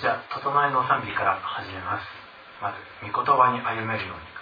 じゃあ整えの賛美から始めます。まず御言葉に歩めるように。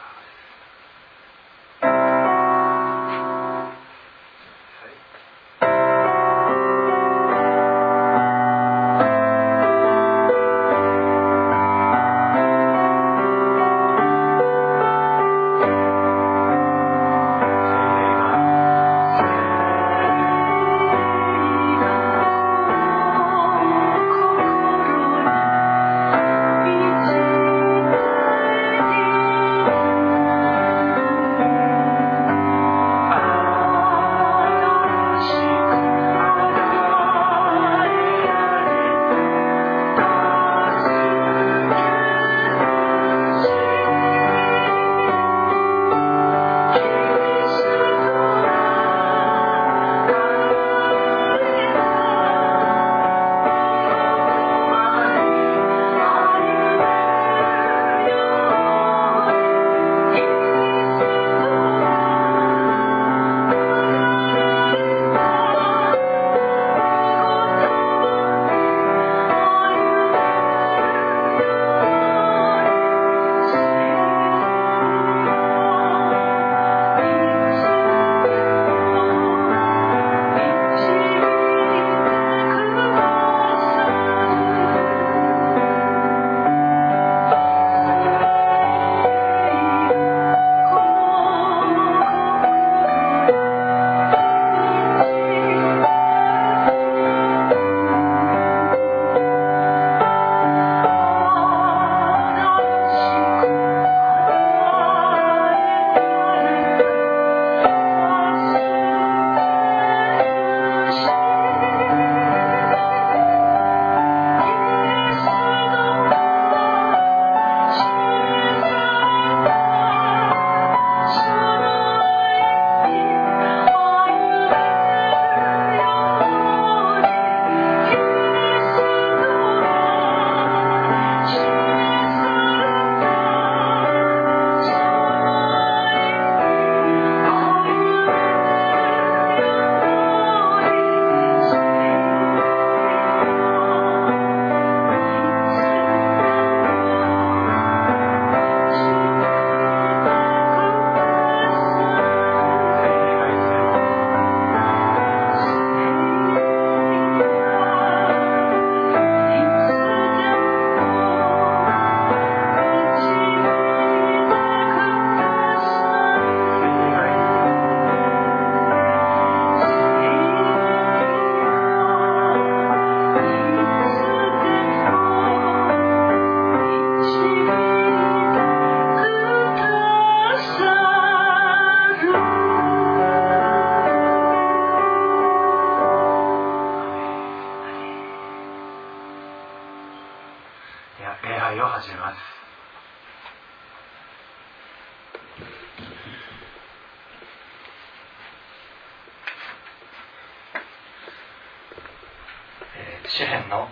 詩編の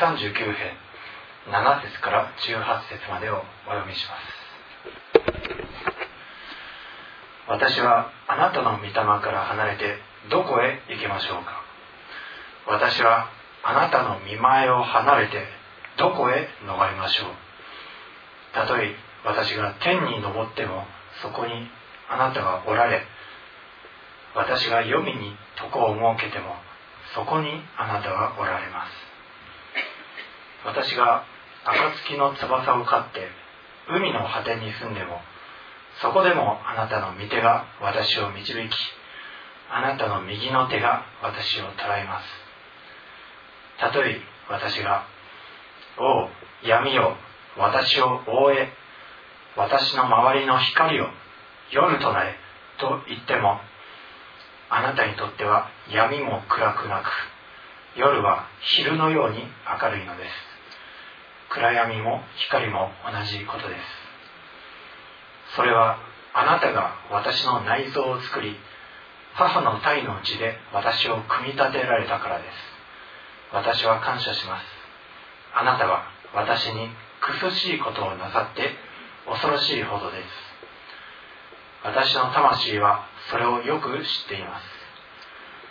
139編7節から18節までをお読みします。私はあなたの御霊から離れてどこへ行きましょうか？私はあなたの見前を離れてどこへ逃れましょう？たとえ私が天に昇ってもそこにあなたがおられ私が黄泉に床を設けてもそこにあなたがおられます。私が暁の翼を飼って海の果てに住んでもそこでもあなたの御手が私を導きあなたの右の手が私を捉えます。たとえ私が「おう闇よ私を覆え私の周りの光を夜となれ」と言ってもあなたにとっては闇も暗くなく夜は昼のように明るいのです。暗闇も光も同じことです。それはあなたが私の内臓を作り母の体の血で私を組み立てられたからです。私は感謝します。あなたは私に苦しいことをなさって恐ろしいほどです。私の魂はそれをよく知っています。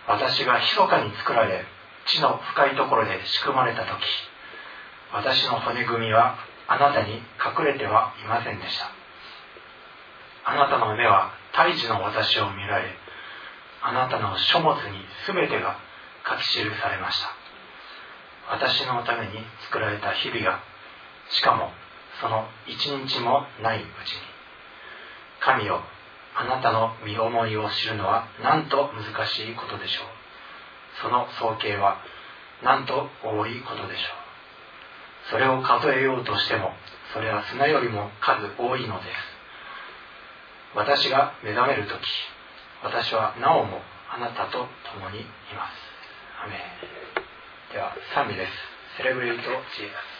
私が密かに作られ地の深いところで仕組まれた時私の骨組みはあなたに隠れてはいませんでした。あなたの目は胎児の私を見られあなたの書物に全てが書き記されました。私のために作られた日々がしかもその一日もないうちに。神よあなたの身思いを知るのはなんと難しいことでしょう。その総計はなんと多いことでしょう。それを数えようとしてもそれは砂よりも数多いのです。私が目覚める時私はなおもあなたと共にいます。アメン。では賛美です。セレブレイト・ジーザス。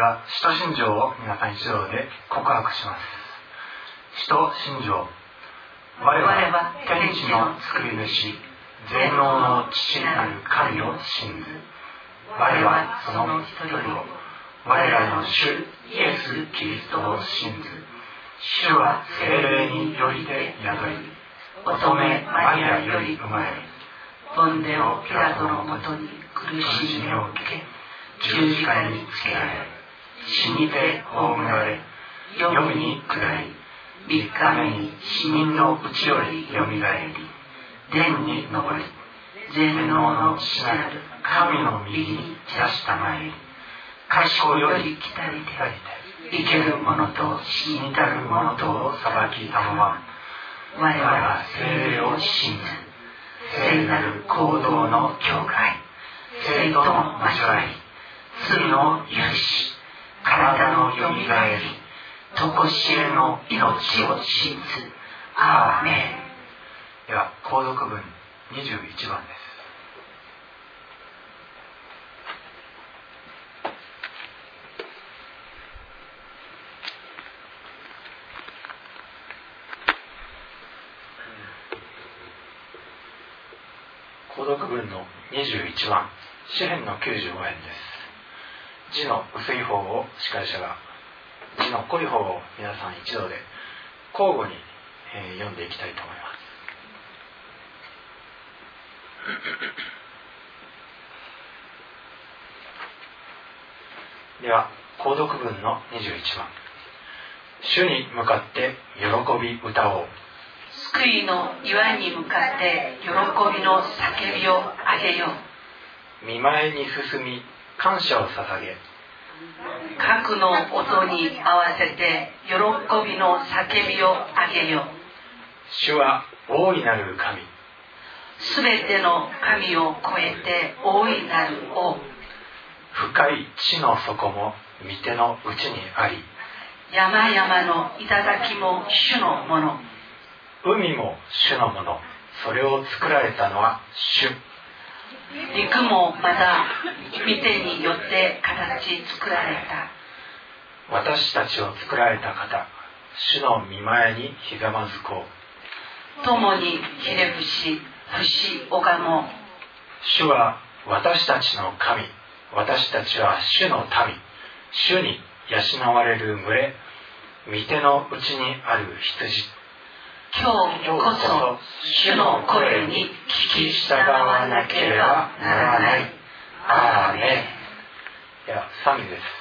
は使徒信条を皆さん一同で告白します。使徒信条我は天地の作り主全能の父なる神を信ず。我はその一人を我らの主イエス・キリストを信ず。主は精霊によりて宿り乙女マリアより生まれボンデオ・ピラトのもとに苦しみを受け十字架につけられ死にて葬られ、読みに下り、三日目に死人のうちより蘇り、天に昇り、全能の死なる神の右に散らしたまえり、賢より来たりて、生ける者と死に至る者とを裁きたまま、我々は聖霊を信ず、聖なる行動の境界、聖との交わり、罪を許し、体のよみがえり常しえの命を信ずアーメンでは皇族文21番です購読文の21番詩編の95編です字の薄い方を司会者が字の濃い方を皆さん一度で交互に、えー、読んでいきたいと思います。では購読文の21番。主に向かって喜び歌おう。救いの岩に向かって喜びの叫びをあげよう。見舞いに進み感謝を捧げ核の音に合わせて喜びの叫びをあげよう。主は大いなる神。すべての神を超えて大いなる王。深い地の底も御手のうちにあり山々の頂も主のもの。海も主のもの。それを作られたのは主陸もまた御手によって形作られた。私たちを作られた方主の見前にひざまずこう。共にひれ伏し伏し拝もう。主は私たちの神私たちは主の民主に養われる群れ御手のうちにある羊今日こそ主の声に聞き従わなければならない。アーメン。では、賛美です。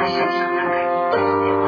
私たちの中に立っ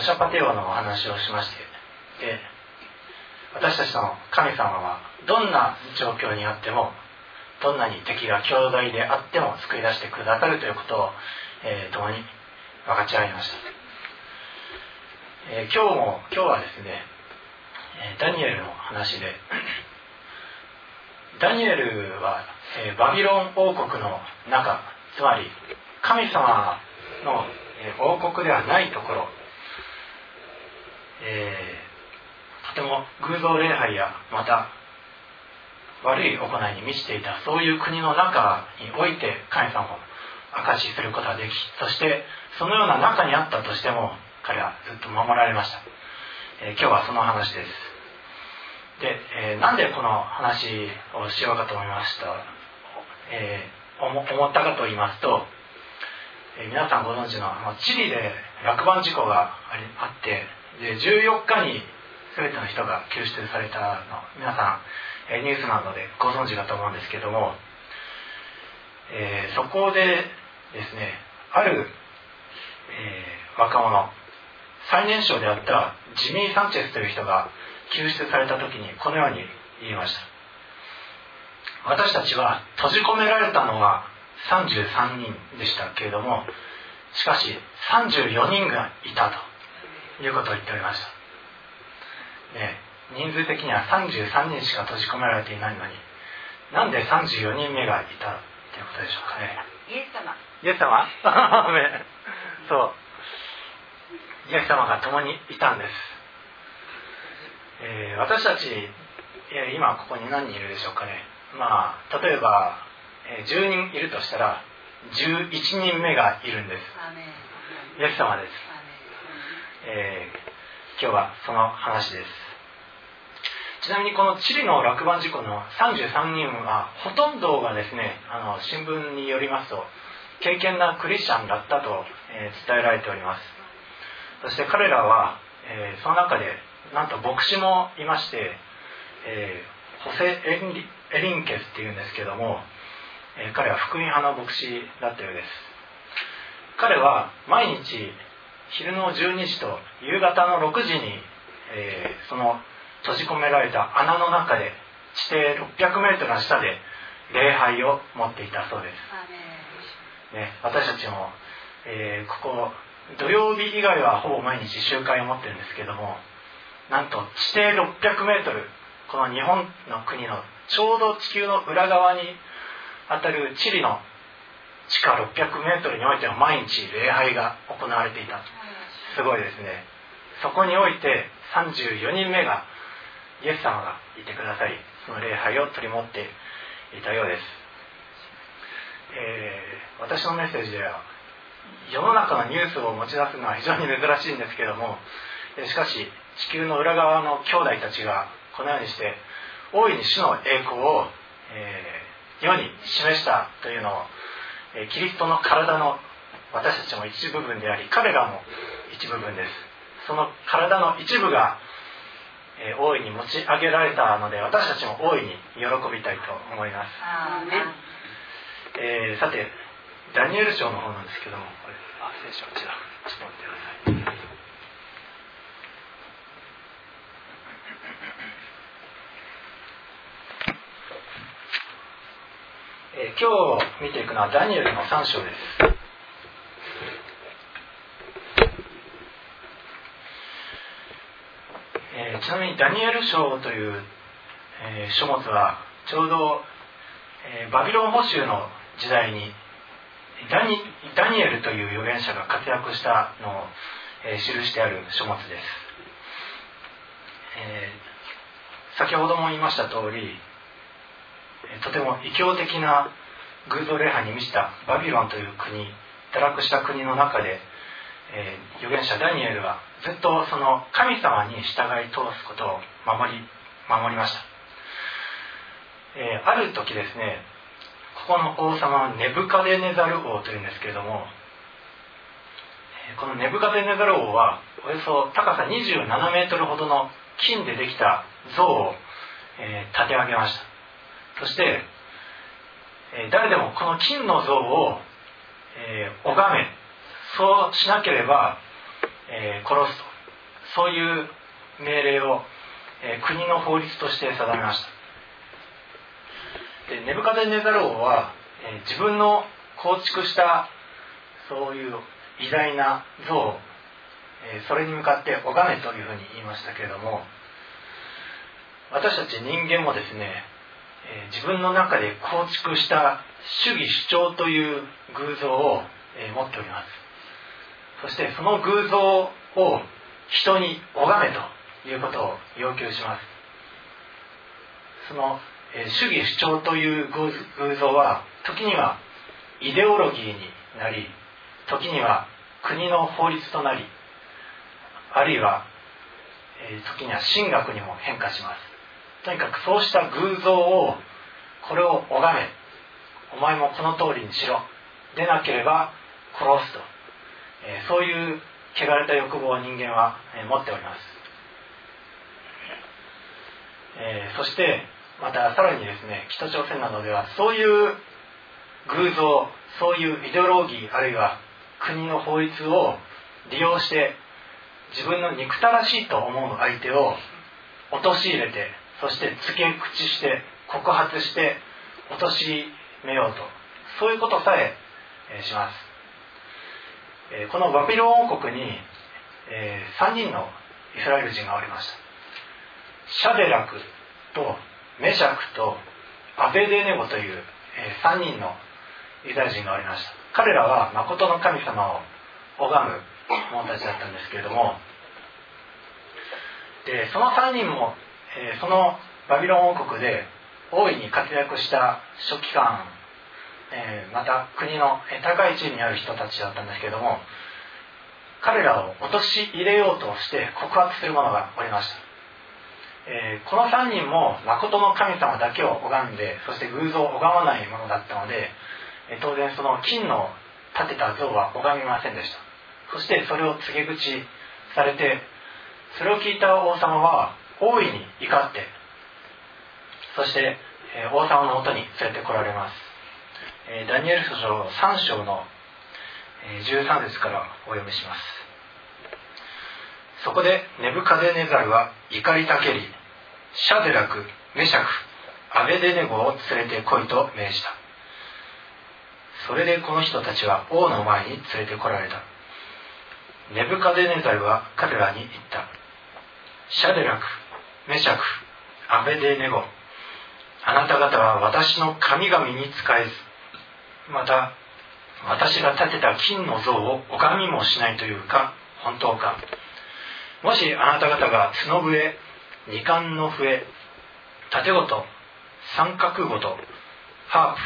シャパテオのお話をしましてで私たちの神様はどんな状況にあってもどんなに敵が強大であっても救い出してくださるということを、えー共に分かち合いました、えー今日も今日はですねえーダニエルの話で ダニエルは、えバビロン王国の中つまり神様の、王国ではないところ、えーとても偶像礼拝やまた悪い行いに満ちていたそういう国の中において神様を証しすることができそしてそのような中にあったとしても彼はずっと守られました、えー今日はその話です。で、えーなんでこの話をしようかと思いました、えー思ったかと言いますと、え皆さんご存知のあのチリで落盤事故がありあってで14日に全ての人が救出されたの。皆さん、ニュースなどでご存知かと思うんですけども、えーそこでですねある、えー若者最年少であったジミー・サンチェスという人が救出された時にこのように言いました。私たちは閉じ込められたのは33人でしたけれどもしかし34人がいたと。いうことを言っておりました、ね、人数的には33人しか閉じ込められていないのになんで34人目がいたということでしょうかね。イエス様。イエス様？そう。イエス様が共にいたんです、えー、私たち、えー、今ここに何人いるでしょうかね。まあ例えば、えー、10人いるとしたら11人目がいるんです。イエス様です、えー、今日はその話です。ちなみにこのチリの落盤事故の33人はほとんどがですねあの新聞によりますと敬虔なクリスチャンだったと、えー、伝えられております。そして彼らは、えー、その中でなんと牧師もいまして、えー、ホセ・エリエリンケスっていうんですけども、え、彼は福音派の牧師だったようです。彼は毎日昼の12時と夕方の6時に、えー、その閉じ込められた穴の中で地底600メートルの下で礼拝を持っていたそうです、ね、私たちも、えー、ここ土曜日以外はほぼ毎日集会を持ってるんですけどもなんと地底600メートルこの日本の国のちょうど地球の裏側にあたるチリの地下600メートルにおいては毎日礼拝が行われていたすごいですね。そこにおいて34人目がイエス様がいてくださりその礼拝を取り持っていたようです、えー、私のメッセージでは世の中のニュースを持ち出すのは非常に珍しいんですけどもしかし地球の裏側の兄弟たちがこのようにして大いに主の栄光を、えー、世に示したというのを、えキリストの体の私たちも一部分であり彼らも一部分です。その体の一部が、えー、大いに持ち上げられたので私たちも大いに喜びたいと思います、えー、さてダニエル書の方なんですけどもこれあ聖書こちらちょっと待ってください。えー、今日見ていくのはダニエルの3章です。えー、ちなみにダニエル書という、えー、書物はちょうど、えー、バビロン捕囚の時代にダニダニエルという預言者が活躍したのを、えー、記してある書物です、えー、先ほども言いました通りとても異教的な偶像礼拝に満ちたバビロンという国堕落した国の中で、えー、預言者ダニエルはずっとその神様に従い通すことを守り守りました、えー、ある時ですねここの王様はネブカデネザル王というんですけれどもこのネブカデネザル王はおよそ高さ27メートルほどの金でできた像を、えー、建て上げました。そして、えー、誰でもこの金の像を、えー、拝めそうしなければ、え殺すと。そういう命令を、え国の法律として定めました。でネブカデネザル王は、えー、自分の構築したそういう偉大な像を、え、それに向かって拝めというふうに言いましたけれども私たち人間もですね、え、自分の中で構築した主義主張という偶像を、え持っております。そしてその偶像を人に拝めということを要求します。そのえ主義主張という偶像は時にはイデオロギーになり時には国の法律となりあるいはえ時には神学にも変化します。とにかくそうした偶像をこれを拝めお前もこの通りにしろ。でなければ殺すと。そういう汚れた欲望を人間は持っております。そしてまたさらにですね北朝鮮などではそういう偶像そういうイデオロギーあるいは国の法律を利用して自分の憎たらしいと思う相手を陥れてそして付け口して告発して陥めようと。そういうことさえします。このバビロン王国に3人のイスラエル人がおりました。シャデラクとメシャクとアベデネゴという、え3人のユダヤ人がおりました。彼らは誠の神様を拝む者たちだったんですけれどもでその3人も、え、そのバビロン王国で大いに活躍した書記官、えー、また国の高い地位にある人たちだったんですけれども彼らを陥れようとして告発する者がおりました、えー、この3人も誠の神様だけを拝んでそして偶像を拝まないものだったので、え当然その金の立てた像は拝みませんでした。そしてそれを告げ口されてそれを聞いた王様は大いに怒ってそして、え王様のもとに連れてこられます、えダニエル書3章の13節からお読みします。そこでネブカデネザルは怒りたけりシャデラクメシャクアベデネゴを連れてこいと命じた。それでこの人たちは王の前に連れてこられた。ネブカデネザルは彼らに言った。シャデラクメシャクアベデネゴあなた方は私の神々に仕えずまた私が建てた金の像を拝みもしないというか本当か。もしあなた方が角笛二冠の笛盾ごと三角ごとハープ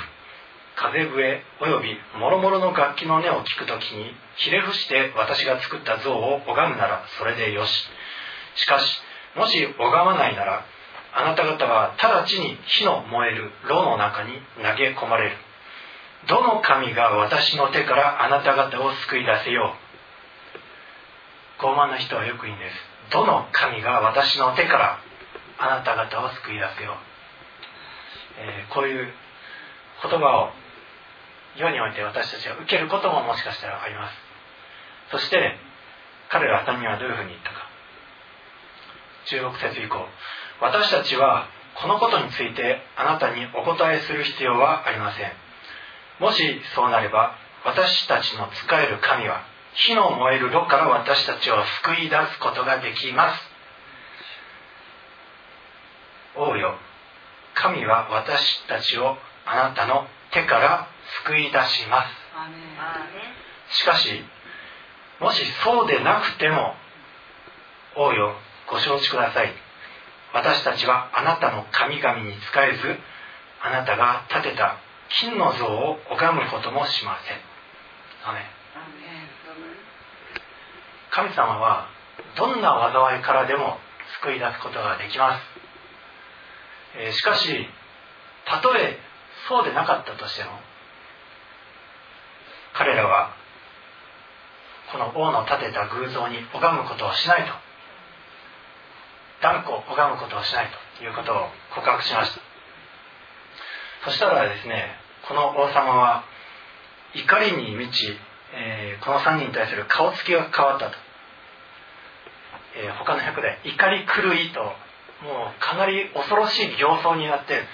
風笛および諸々の楽器の音を聞くときにひれ伏して私が作った像を拝むならそれでよし。しかしもし拝まないならあなた方は直ちに火の燃える炉の中に投げ込まれる。どの神が私の手からあなた方を救い出せよう。傲慢な人はよく言うんです。どの神が私の手からあなた方を救い出せよう、えー、こういう言葉を世において私たちが受けることももしかしたらあります。そして彼ら3人はどういうふうに言ったか。16節以降。私たちはこのことについてあなたにお答えする必要はありません。もしそうなれば私たちの使える神は火の燃える炉から私たちを救い出すことができます。王よ。神は私たちをあなたの手から救い出します。しかしもしそうでなくても王よ。ご承知ください。私たちはあなたの神々に仕えずあなたが建てた金の像を拝むこともしません。神様はどんな災いからでも救い出すことができます、えー、しかしたとえそうでなかったとしても彼らはこの王の建てた偶像に拝むことをしないと。断固拝むことをしないということを告白しました。そしたらですねこの王様は怒りに満ち、えー、この3人に対する顔つきが変わったと、えー、他の役で怒り狂いともうかなり恐ろしい形相になって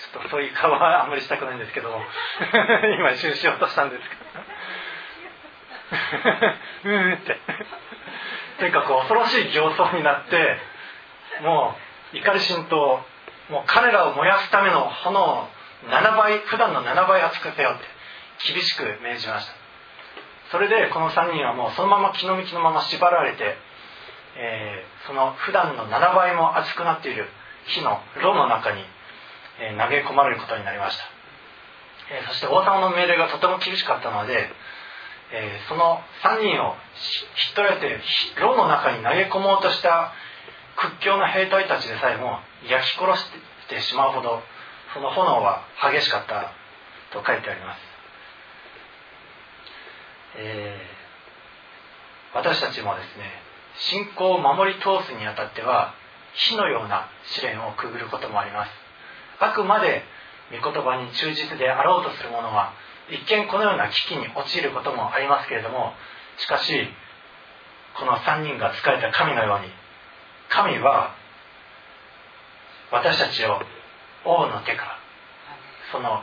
ちょっとそういう顔はあんまりしたくないんですけど 今一瞬しようとしたんですけど。うんって。とにかく恐ろしい形相になってもう怒り心頭もう彼らを燃やすための炎を7倍普段の7倍熱くせよって厳しく命じました。それでこの3人はもうそのまま気の道のまま縛られて、えー、その普段の7倍も熱くなっている火の炉の中に、え、投げ込まれることになりました、えー、そして王様の命令がとても厳しかったので、えその3人を引っ取られて炉の中に投げ込もうとした屈強な兵隊たちでさえも焼き殺してしまうほどその炎は激しかったと書いてあります、えー、私たちもですね信仰を守り通すにあたっては火のような試練をくぐることもあります。あくまで御言葉に忠実であろうとする者は一見このような危機に陥ることもありますけれどもしかしこの3人が仕えた神のように神は私たちを王の手からその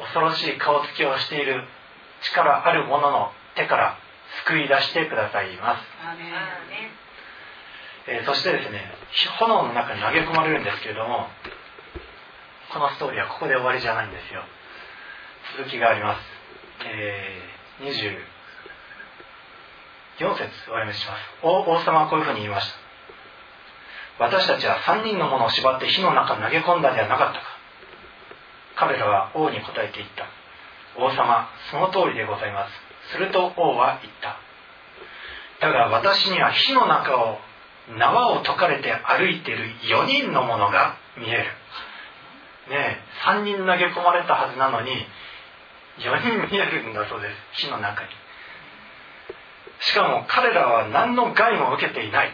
恐ろしい顔つきをしている力ある者の手から救い出してくださいます、えー、そしてですね炎の中に投げ込まれるんですけれどもこのストーリーはここで終わりじゃないんですよ。続きがあります、え4節お読みします。王様はこういうふうに言いました。私たちは3人の者を縛って火の中に投げ込んだではなかったか。彼らは王に答えて言った。王様その通りでございます。すると王は言った。だが私には火の中を縄を解かれて歩いている4人の者が見える。ねえ3人投げ込まれたはずなのに4人見えるんだそうです。火の中に。しかも彼らは何の害も受けていない。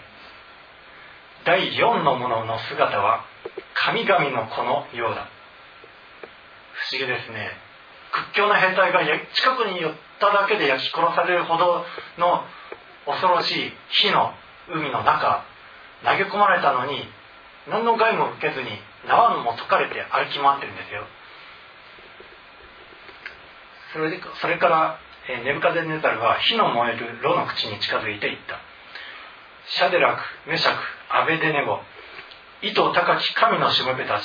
第4の者の姿は神々の子のようだ。不思議ですね。屈強な兵隊が近くに寄っただけで焼き殺されるほどの恐ろしい火の海の中投げ込まれたのに何の害も受けずに縄も解かれて歩き回ってるんですよ。それでそれからネブカデネザルは火の燃える炉の口に近づいていった。シャデラクメシャクアベデネゴ意図高き神のしもべたち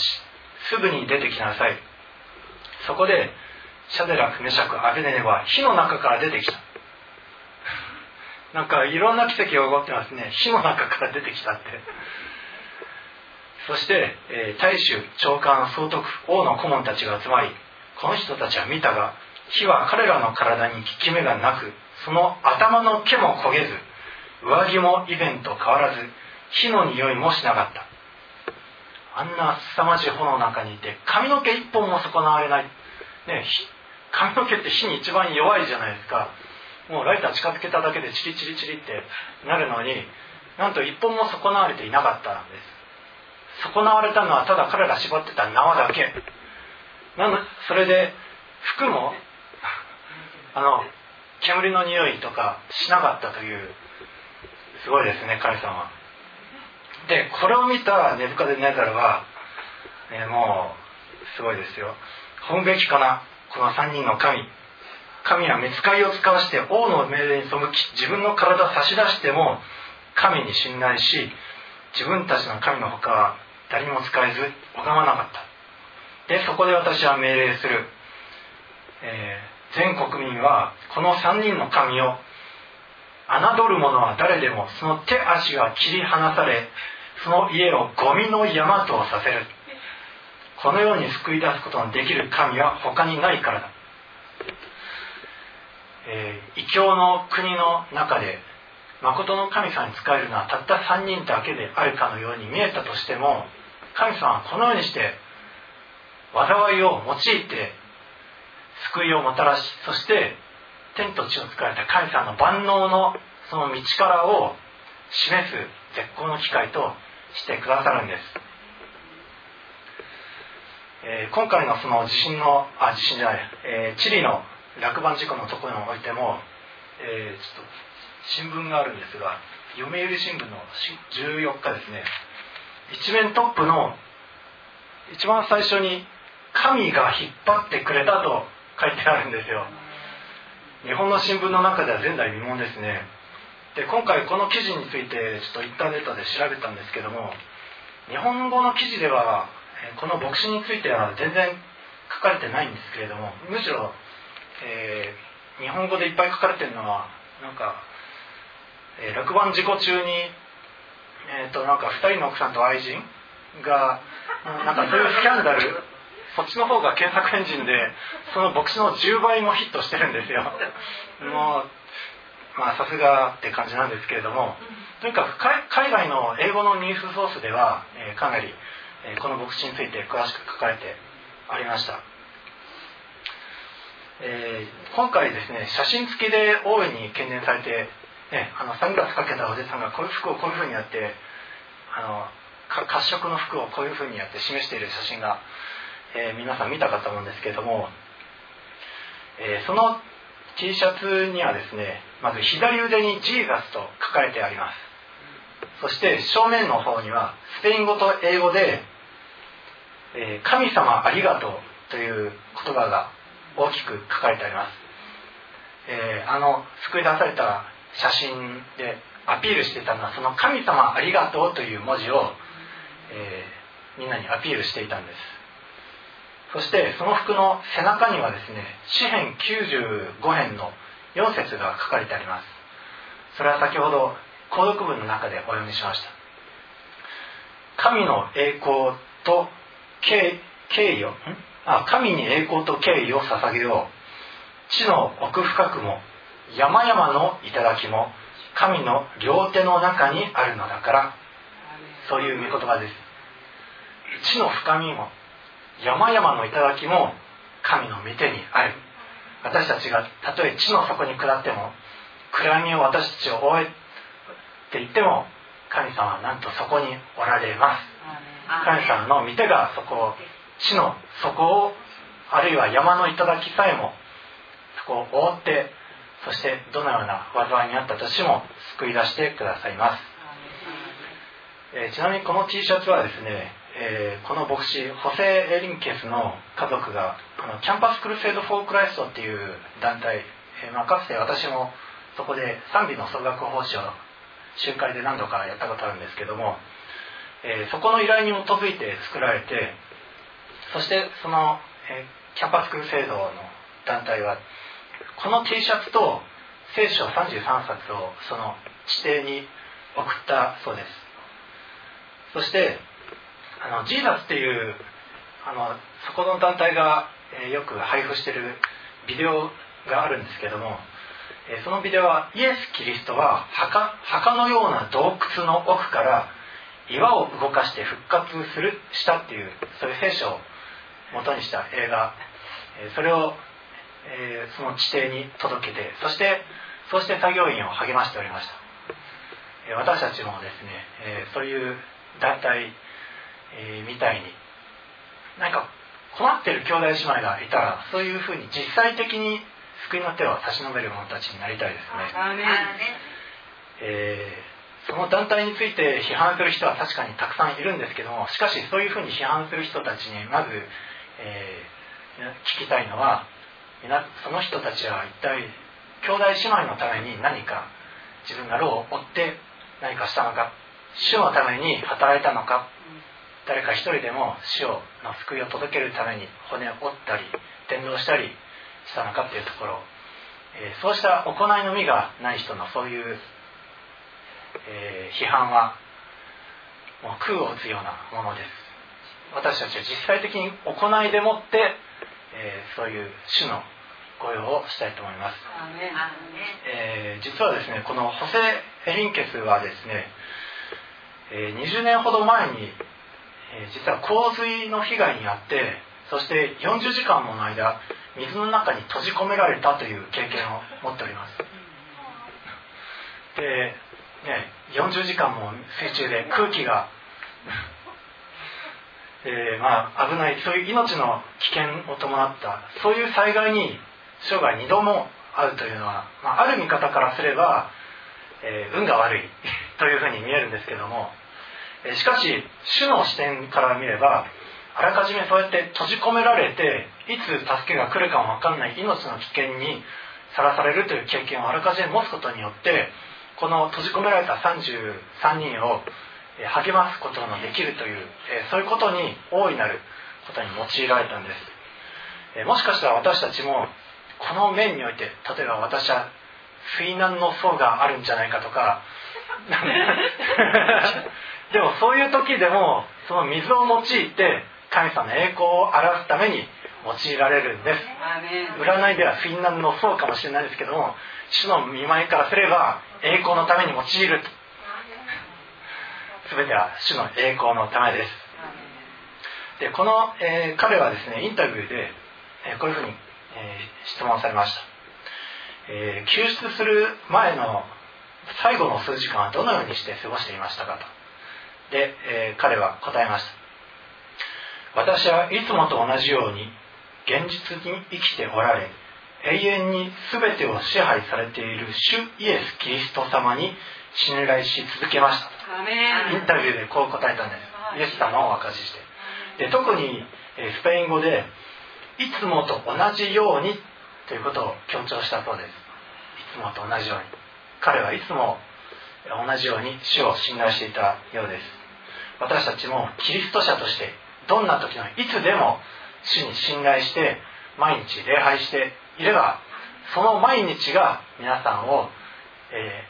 すぐに出てきなさい。そこでシャデラクメシャクアベデネゴは火の中から出てきた。なんかいろんな奇跡が起こってますね。火の中から出てきたって。そして、えー、大衆長官総督王の顧問たちが集まりこの人たちは見たが火は彼らの体に効き目がなくその頭の毛も焦げず上着も以前と変わらず火の匂いもしなかった。あんな凄まじい炎の中にいて髪の毛一本も損なわれない、ね、髪の毛って火に一番弱いじゃないですか。もうライター近づけただけでチリチリチリってなるのになんと一本も損なわれていなかったんです。損なわれたのはただ彼が縛ってた縄だけ。なのそれで服もあの煙の匂いとかしなかったというすごいですね神様でこれを見たネブカデネザルは、ね、もうすごいですよ。本べきかなこの3人の神。神は見つかりを使わして王の命令に背き自分の体を差し出しても神に信頼し自分たちの神のほかは誰にも使えず拝まなかった。でそこで私は命令する、えー全国民はこの3人の神を侮る者は誰でもその手足が切り離されその家をゴミの山とさせる。このように救い出すことのできる神は他にないからだ、えー、異教の国の中で誠の神様に仕えるのはたった3人だけであるかのように見えたとしても神様はこのようにして災いを用いて救いをもたらしそして天と地を作られた神様の万能のその道からを示す絶好の機会としてくださるんです、えー、今回のその地震のあ地震じゃない、えー、チリの落盤事故のところにおいても、えー、ちょっと新聞があるんですが読売新聞の14日ですね。一面トップの一番最初に神が引っ張ってくれたと書いてあるんですよ。日本の新聞の中では前代未聞ですね。で今回この記事についてちょっとインターネットで調べたんですけども日本語の記事ではこの牧師については全然書かれてないんですけれどもむしろ、えー、日本語でいっぱい書かれてるのはなんか、えー、落盤事故中に、えーと、なんか2人の奥さんと愛人がなんかそういうスキャンダルそっちの方が検索エンジンでその牧師の10倍もヒットしてるんですよ。もうまあさすがって感じなんですけれどもとにかく海外の英語のニュースソースでは、えー、かなり、えー、この牧師について詳しく書かれてありました、えー、今回ですね写真付きで大いに懸念されて、ね、あのサングラスかけたおじさんがこういう服をこういうふうにやってあの褐色の服をこういうふうにやって示している写真がえー、皆さん見たかと思うんですけども、えー、その T シャツにはですねまず左腕にジーザスと書かれてあります。そして正面の方にはスペイン語と英語で「えー、神様ありがとう」という言葉が大きく書かれてあります、え、あの救い出された写真でアピールしてたのはその「神様ありがとう」という文字を、えー、みんなにアピールしていたんです。そしてその服の背中にはですね詩編95編の4節が書かれてあります。それは先ほど購読文の中でお読みしました。神の栄光と敬敬意をあ神に栄光と敬意を捧げよう。地の奥深くも山々の頂も神の両手の中にあるのだから。そういう御言葉です。地の深みも山々の頂も神の御手にある。私たちがたとえ地の底に下っても暗闇を私たちを覆えって言っても神様はなんとそこにおられます。神様の御手がそこを地の底をあるいは山の頂さえもそこを覆ってそしてどのような災いにあったとしても救い出してくださいます、えー、ちなみにこの T シャツはですね、えー、この牧師ホセ・エリンケスの家族があのキャンパス・クルセイド・フォー・クライストっていう団体、えー、まあ、かつて私もそこで賛美の奏楽奉仕を集会で何度かやったことあるんですけども、えそこの依頼に基づいて作られてそしてその、えキャンパス・クルセイドの団体はこの T シャツと聖書33冊をその地底に送ったそうです。そしてあのジーナスっていうあのそこの団体が、えー、よく配布してるビデオがあるんですけども、えー、そのビデオはイエス・キリストは墓墓のような洞窟の奥から岩を動かして復活するしたっていうそういう聖書を元にした映画、えー、それをえ、その地底に届けてそしてそうして作業員を励ましておりました、え、私たちもですね、え、そういう団体、えみたいに。何か困ってる兄弟姉妹がいたらそういうふうに実際的に救いの手を差し伸べる者たちになりたいですね、えその団体について批判する人は確かにたくさんいるんですけどもしかしそういうふうに批判する人たちにまず、え聞きたいのはその人たちは一体兄弟姉妹のために何か自分が労を負って何かしたのか主のために働いたのか誰か一人でも死をの救いを届けるために骨を折ったり伝道したりしたのかっていうところ、えー、そうした行いの実がない人のそういう、えー、批判はもう空を打つようなものです。私たちは実際的に行いでもってえー、そういう主の御用をしたいと思います、えー、実はですねこのホセ・エリンケスはですね、えー、20年ほど前に、え実は洪水の被害に遭ってそして40時間もの間水の中に閉じ込められたという経験を持っております。で、ね、40時間も水中で空気がえ、まあ、危ないそういう命の危険を伴ったそういう災害に生涯2度も会うというのは、まあ、ある見方からすれば、えー、運が悪いというふうに見えるんですけども、しかし主の視点から見ればあらかじめそうやって閉じ込められていつ助けが来るかも分かんない命の危険にさらされるという経験をあらかじめ持つことによってこの閉じ込められた33人を励ますことのできるというそういうことに大いなることに用いられたんです。もしかしたら私たちもこの面において例えば私は水難の層があるんじゃないかとかでもそういう時でもその水を用いて神様の栄光を表すために用いられるんです。占いでは水難の層かもしれないですけども主の見舞いからすれば栄光のために用いると。全ては主の栄光のためです。でこの、えー、彼はですねインタビューで、えー、こういうふうに、えー、質問されました、え救出する前の最後の数時間はどのようにして過ごしていましたかとで、え彼は答えました。私はいつもと同じように現実に生きておられ永遠に全てを支配されている主イエス・キリスト様に信頼し続けました。インタビューでこう答えたんです。イエス様を明かしして。で特にスペイン語でいつもと同じようにということを強調したそうです。いつもと同じように。彼はいつも同じように主を信頼していたようです私たちもキリスト者としてどんな時のいつでも主に信頼して毎日礼拝していればその毎日が皆さんを、え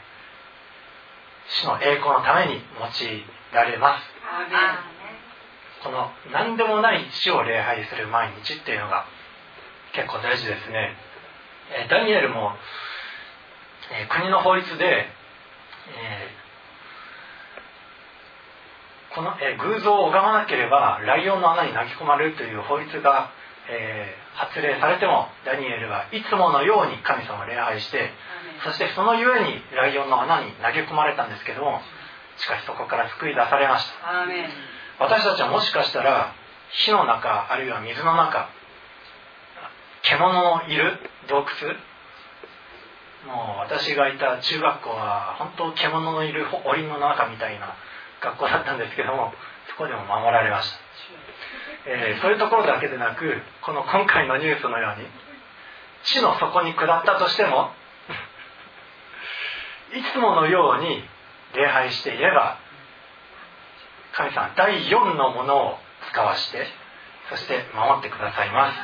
ー、主の栄光のために用いられます。この何でもない主を礼拝する毎日っていうのが結構大事ですね、えー、ダニエルも、えー、国の法律で、えこの、え偶像を拝まなければライオンの穴に投げ込まれるという法律がえー、発令されてもダニエルはいつものように神様を礼拝してそしてそのゆえにライオンの穴に投げ込まれたんですけどもしかしそこから救い出されました。私たちはもしかしたら火の中あるいは水の中獣のいる洞窟もう私がいた中学校は本当獣のいる檻の中みたいな学校だったんですけどもそこでも守られました。えー、そういうところだけでなくこの今回のニュースのように地の底に下ったとしても いつものように礼拝していれば神様第4のものを使わしてそして守ってくださいます。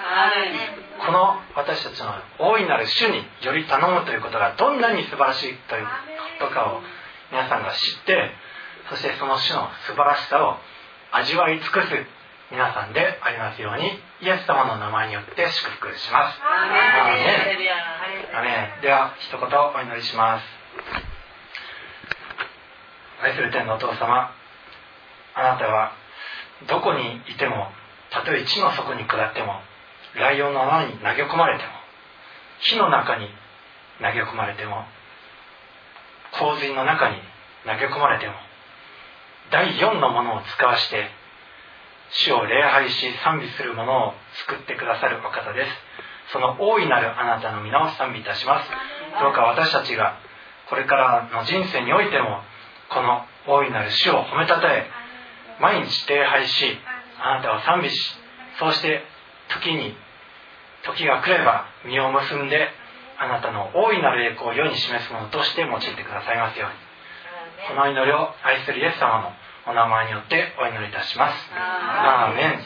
この私たちの大いなる主により頼むということがどんなに素晴らしいということかを皆さんが知ってそしてその主の素晴らしさを味わい尽くす皆さんでありますようにイエス様の名前によって祝福します。アメン。では一言お祈りします。愛する天のお父様あなたはどこにいてもたとえ地の底に下ってもライオンの穴に投げ込まれても火の中に投げ込まれても洪水の中に投げ込まれても第4のものを使わして主を礼拝し賛美する者を救ってくださるお方です。その大いなるあなたの皆を賛美いたします。どうか私たちがこれからの人生においてもこの大いなる主を褒めたたえ毎日礼拝しあなたを賛美しそうして時に時が来れば実を結んであなたの大いなる栄光を世に示すものとして用いてくださいますようにこの祈りを愛するイエス様のお名前によってお祈りいたします。アーメン、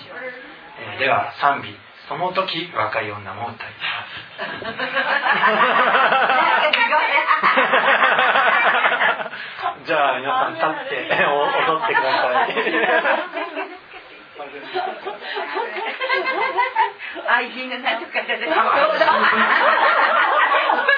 えー、では賛美。その時若い女も歌い。ま すじゃあ皆さん立って踊ってください。愛人のなんとかじゃない。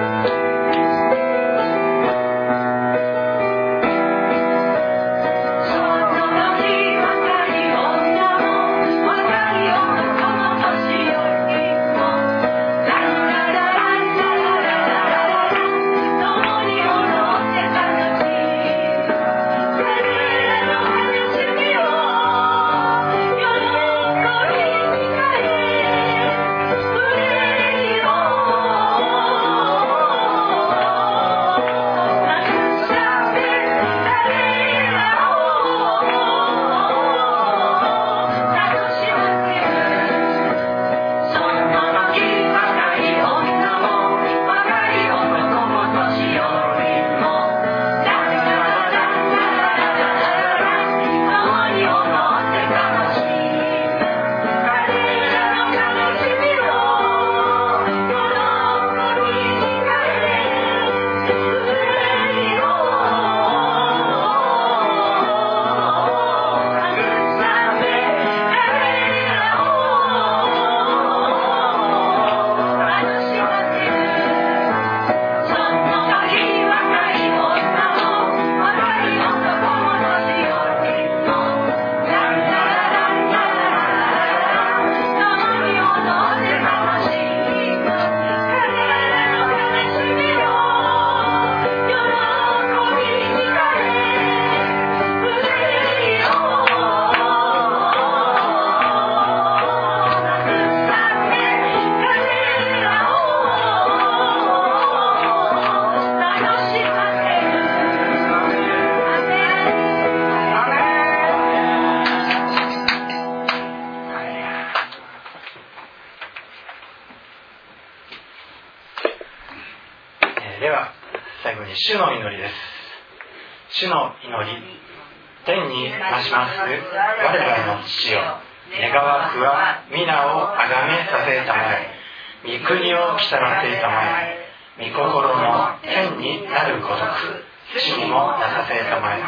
を来たらせたまえ。御心の天になるごとく地にもなさせたまえ。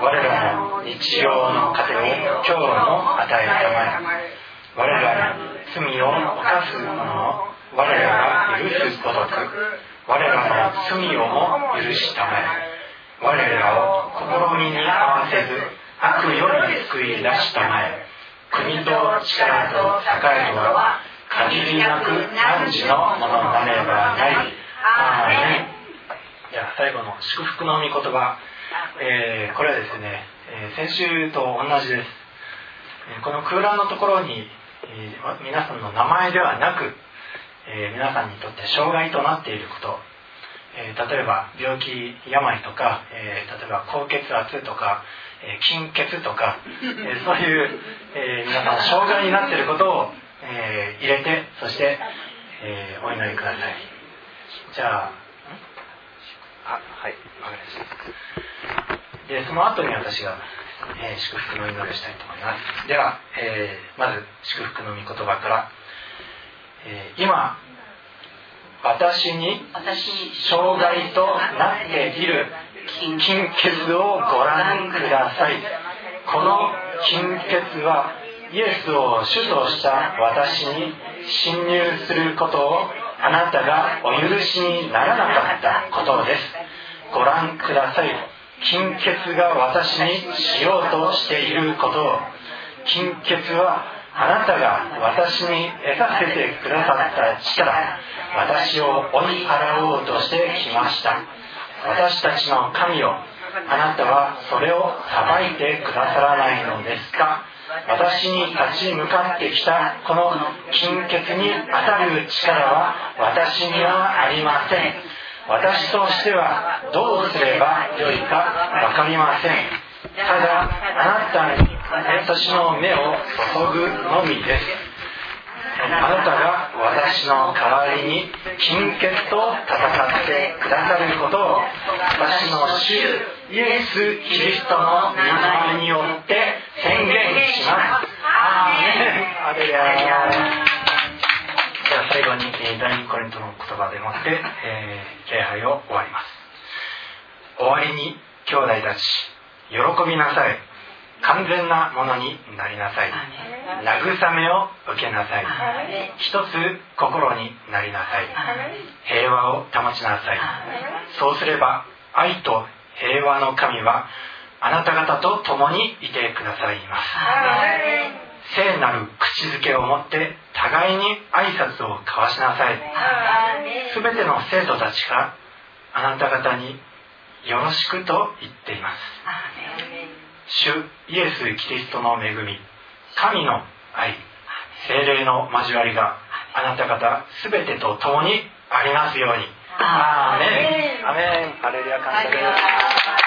我らの日常の糧を今日も与えたまえ我らに罪を犯す者を我らが許すごとく。我らの罪をも許したまえ我らを試みに合わせず悪より救い出したまえ国と力と栄とは限りなく汝のものなればない。アーでは最後の祝福の御言葉、えー、これはですね、えー、先週と同じです、えー、この空欄のところに、え皆さんの名前ではなく、え皆さんにとって障害となっていること。えー、例えば病気病とか、えー、例えば高血圧とか、えー、貧血とか、えそういう、え皆さん障害になっていることを、え入れてそして、えお祈りください。じゃああはいわかりました。でその後に私が、え祝福の祈りをしたいと思います。では、えまず祝福の御言葉から、え今私に障害となっている金欠をご覧ください。この金欠はイエスを主とした私に侵入することをあなたがお許しにならなかったことです。ご覧ください。金欠が私にしようとしていることを金欠はあなたが私に得させてくださった力。私を追い払おうとしてきました。私たちの神をあなたはそれを裁いてくださらないのですか？私に立ち向かってきたこの金欠に当たる力は私にはありません。私としてはどうすればよいか分かりません。ただあなたに私の目を注ぐのみです。あなたが私の代わりに金欠と戦ってくださることを私の主イエス・キリストの名前によって宣言します。アーメン。アレでは最後に第2コリントの言葉でもって、えー、礼拝を終わります。終わりに兄弟たち喜びなさい完全なものになりなさい。慰めを受けなさい。一つ心になりなさい。平和を保ちなさい。そうすれば愛と平和の神はあなた方と共にいてくださいます。聖なる口づけを持って互いに挨拶を交わしなさい。全ての生徒たちがあなた方によろしくと言っています主イエス・キリストの恵み神の愛精霊の交わりがあなた方すべてと共にありますように。アーメン。アメン。ハレルヤ感謝です